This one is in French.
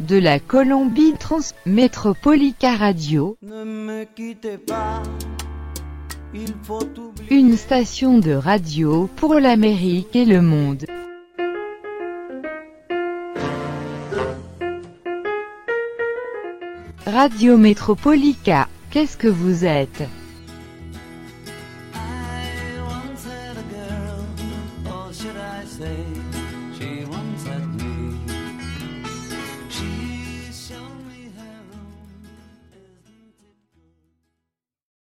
de la Colombie Transmétropolica Radio, Ne me quittez pas, il faut une station de radio pour l'Amérique et le monde. Radio Métropolica, qu'est-ce que vous êtes?